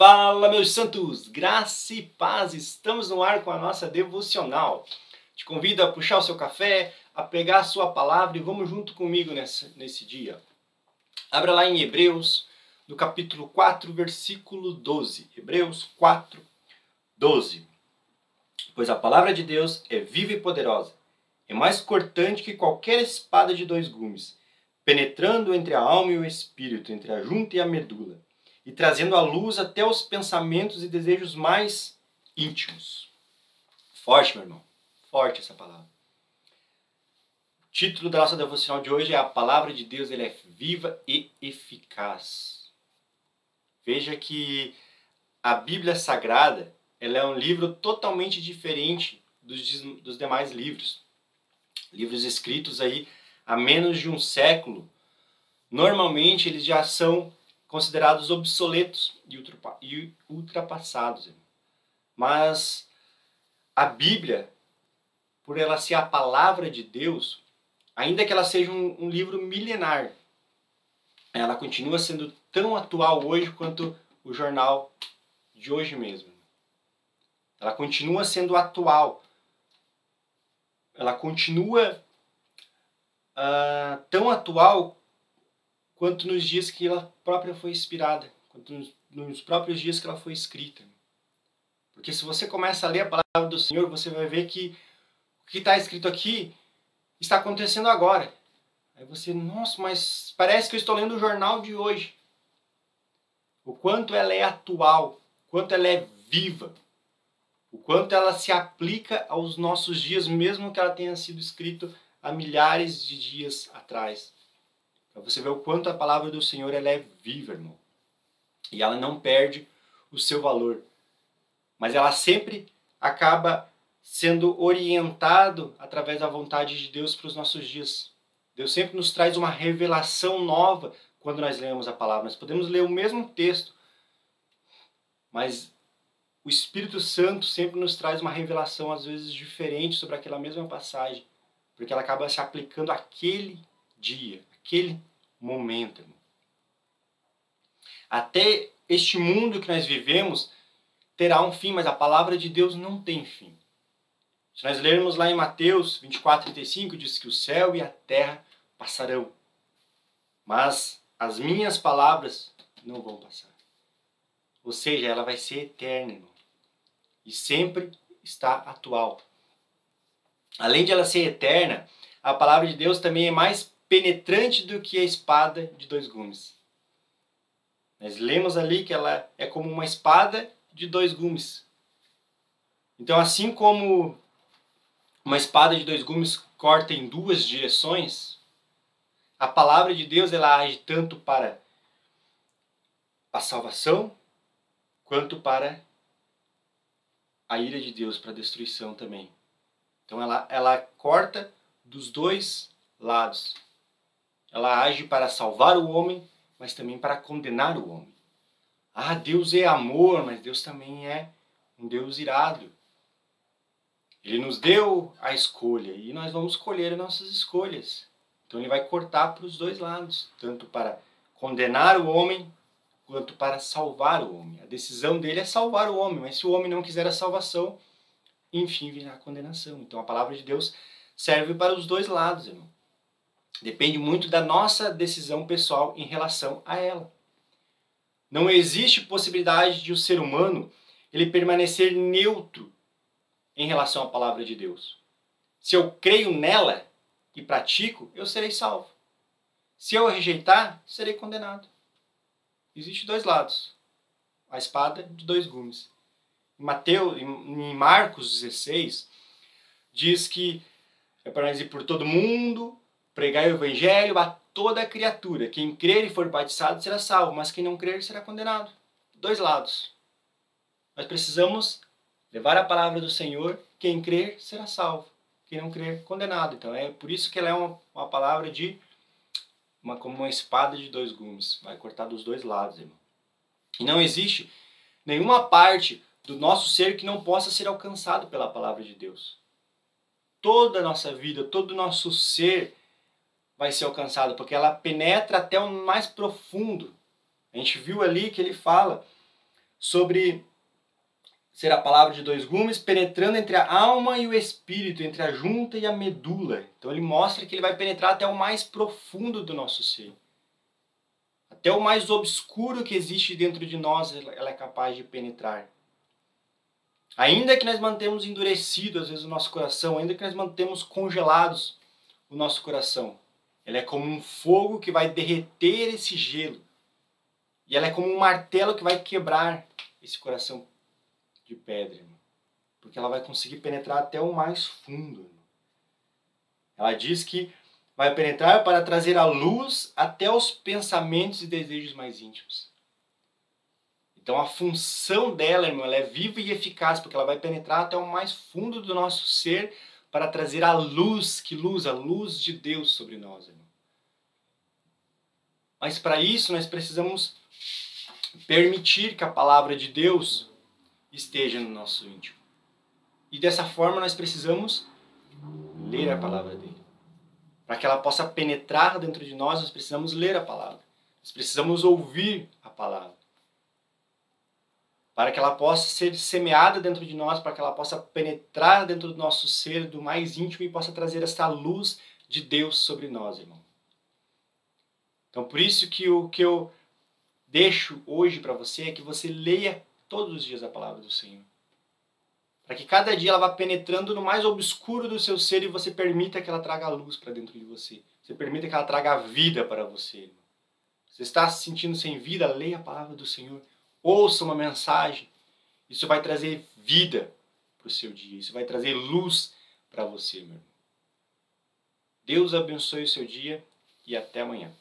Fala, meus santos! Graça e paz! Estamos no ar com a nossa devocional. Te convido a puxar o seu café, a pegar a sua palavra e vamos junto comigo nesse, nesse dia. Abra lá em Hebreus, no capítulo 4, versículo 12. Hebreus 4, 12. Pois a palavra de Deus é viva e poderosa, é mais cortante que qualquer espada de dois gumes, penetrando entre a alma e o espírito, entre a junta e a medula e trazendo a luz até os pensamentos e desejos mais íntimos. Forte, meu irmão. Forte essa palavra. O título da nossa devocional de hoje é A Palavra de Deus ele é viva e eficaz. Veja que a Bíblia Sagrada ela é um livro totalmente diferente dos, dos demais livros. Livros escritos aí há menos de um século. Normalmente eles já são considerados obsoletos e ultrapassados. Mas a Bíblia, por ela ser a palavra de Deus, ainda que ela seja um, um livro milenar, ela continua sendo tão atual hoje quanto o jornal de hoje mesmo. Ela continua sendo atual. Ela continua uh, tão atual quanto nos dias que ela própria foi inspirada, quanto nos, próprios dias que ela foi escrita. Porque se você começa a ler a palavra do Senhor, você vai ver que o que está escrito aqui está acontecendo agora. Aí você, nossa, mas parece que eu estou lendo o jornal de hoje. O quanto ela é atual, o quanto ela é viva, o quanto ela se aplica aos nossos dias, mesmo que ela tenha sido escrita há milhares de dias atrás. Para você ver o quanto a palavra do Senhor ela é viva, irmão. E ela não perde o seu valor. Mas ela sempre acaba sendo orientado através da vontade de Deus para os nossos dias. Deus sempre nos traz uma revelação nova quando nós lemos a palavra. Nós podemos ler o mesmo texto, mas o Espírito Santo sempre nos traz uma revelação às vezes diferente sobre aquela mesma passagem, porque ela acaba se aplicando àquele dia, aquele momento. Até este mundo que nós vivemos terá um fim, mas a palavra de Deus não tem fim. Se nós lermos lá em Mateus 24, 35, diz que o céu e a terra passarão, mas as minhas palavras não vão passar. Ou seja, ela vai ser eterna, irmão. E sempre está atual. Além de ela ser eterna, a palavra de Deus também é mais penetrante do que a espada de dois gumes. Nós lemos ali que ela é como uma espada de dois gumes. Então, assim como uma espada de dois gumes corta em duas direções, a palavra de Deus ela age tanto para a salvação quanto para a ira de Deus, para a destruição também. Então ela, ela corta dos dois lados. Ela age para salvar o homem, mas também para condenar o homem. Ah, Deus é amor, mas Deus também é um Deus irado. Ele nos deu a escolha e nós vamos escolher as nossas escolhas. Então ele vai cortar para os dois lados, tanto para condenar o homem quanto para salvar o homem. A decisão dele é salvar o homem, mas se o homem não quiser a salvação, enfim virá a condenação. Então a palavra de Deus serve para os dois lados, irmão. Depende muito da nossa decisão pessoal em relação a ela. Não existe possibilidade de o ser humano ele permanecer neutro em relação à palavra de Deus. Se eu creio nela e pratico, eu serei salvo. Se eu rejeitar, serei condenado. Existem dois lados. A espada de dois gumes. Em Mateus, em Marcos 16, diz que é para ir por todo mundo, pregar o evangelho a toda criatura. Quem crer e for batizado será salvo, mas quem não crer será condenado. Dois lados. Nós precisamos levar a palavra do Senhor. Quem crer será salvo. Quem não crer, condenado. Então é por isso que ela é uma, uma palavra de uma, como uma espada de dois gumes. Vai cortar dos dois lados, irmão. E não existe nenhuma parte do nosso ser que não possa ser alcançado pela palavra de Deus. Toda a nossa vida, todo o nosso ser vai ser alcançado, porque ela penetra até o mais profundo. A gente viu ali que ele fala sobre ser a palavra de dois gumes, penetrando entre a alma e o espírito, entre a junta e a medula. Então ele mostra que ele vai penetrar até o mais profundo do nosso ser. Até o mais obscuro que existe dentro de nós, ela é capaz de penetrar. Ainda que nós mantemos endurecido às vezes o nosso coração, ainda que nós mantemos congelados o nosso coração, ela é como um fogo que vai derreter esse gelo. E ela é como um martelo que vai quebrar esse coração de pedra, irmão. Porque ela vai conseguir penetrar até o mais fundo. Irmão. Ela diz que vai penetrar para trazer a luz até os pensamentos e desejos mais íntimos. Então a função dela, irmão, ela é viva e eficaz, porque ela vai penetrar até o mais fundo do nosso ser para trazer a luz, que luz, a luz de Deus sobre nós, irmão. Mas para isso nós precisamos permitir que a palavra de Deus esteja no nosso íntimo. E dessa forma nós precisamos ler a palavra dele. Para que ela possa penetrar dentro de nós, nós precisamos ler a palavra. Nós precisamos ouvir a palavra. Para que ela possa ser semeada dentro de nós, para que ela possa penetrar dentro do nosso ser, do mais íntimo e possa trazer essa luz de Deus sobre nós, irmão. Então, por isso que o que eu deixo hoje para você é que você leia todos os dias a palavra do Senhor. Para que cada dia ela vá penetrando no mais obscuro do seu ser e você permita que ela traga luz para dentro de você. Você permita que ela traga vida para você. Você está se sentindo sem vida? Leia a palavra do Senhor. Ouça uma mensagem. Isso vai trazer vida para o seu dia. Isso vai trazer luz para você, meu irmão. Deus abençoe o seu dia e até amanhã.